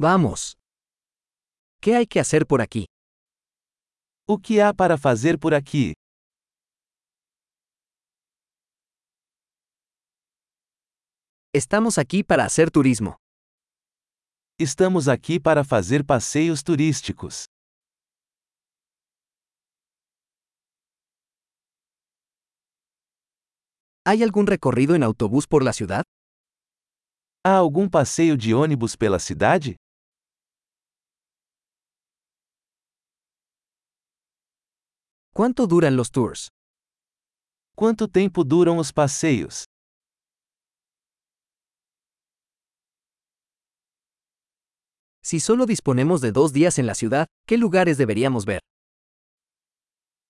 Vamos. ¿Qué hay que hacer por aquí? O que há para fazer por aqui? Estamos aquí para hacer turismo. Estamos aqui para fazer passeios turísticos. ¿Hay algún recorrido en autobús por la ciudad? Há algum passeio de ônibus pela cidade? ¿Cuánto duran los tours? Quanto tempo duram os passeios? Si solo disponemos de dos días en la ciudad, ¿qué lugares deberíamos ver?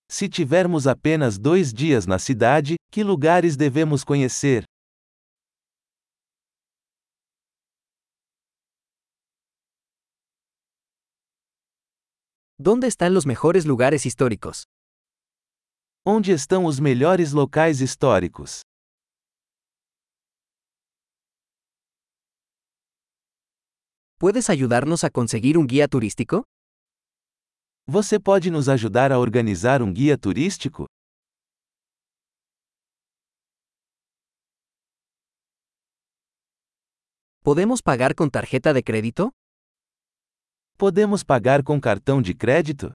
Se tivermos apenas dois dias na cidade, que lugares devemos conhecer? ¿Dónde están los mejores lugares históricos? Onde estão os melhores locais históricos? ¿Puedes ayudarnos a conseguir un guía turístico? Você pode nos ajudar a organizar um guia turístico? ¿Podemos pagar con tarjeta de crédito? Podemos pagar com cartão de crédito?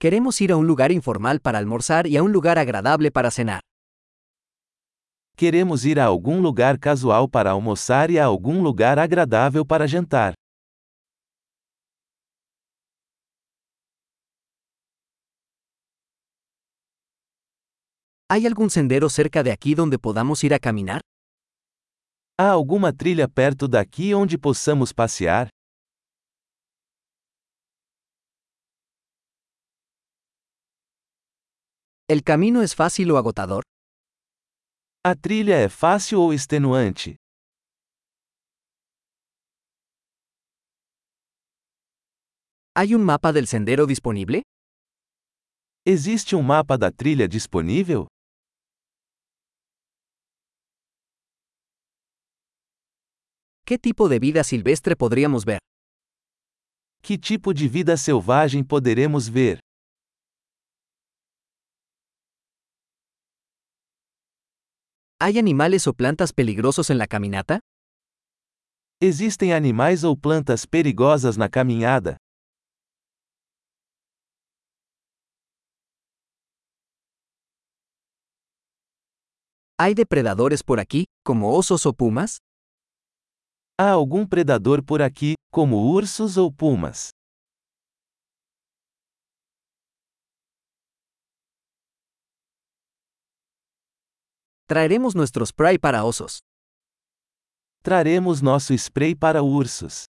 Queremos ir a un lugar informal para almorzar y a un lugar agradable para cenar. Queremos ir a algum lugar casual para almoçar e a algum lugar agradável para jantar. ¿Hay algún sendero cerca de aquí donde podamos ir a caminar? Há alguma trilha perto daqui onde possamos passear? ¿El camino es fácil o agotador? A trilha é fácil ou extenuante? ¿Hay un mapa del sendero disponible? Existe um mapa da trilha disponível? ¿Qué tipo de vida silvestre podríamos ver? Que tipo de vida selvagem poderemos ver? ¿Hay animales o plantas peligrosos en la caminata? Existem animais ou plantas perigosas na caminhada? ¿Hay depredadores por aquí, como osos o pumas? Há algum predador por aqui, como ursos ou pumas? Traeremos nuestro spray para osos. Traremos nosso spray para ursos.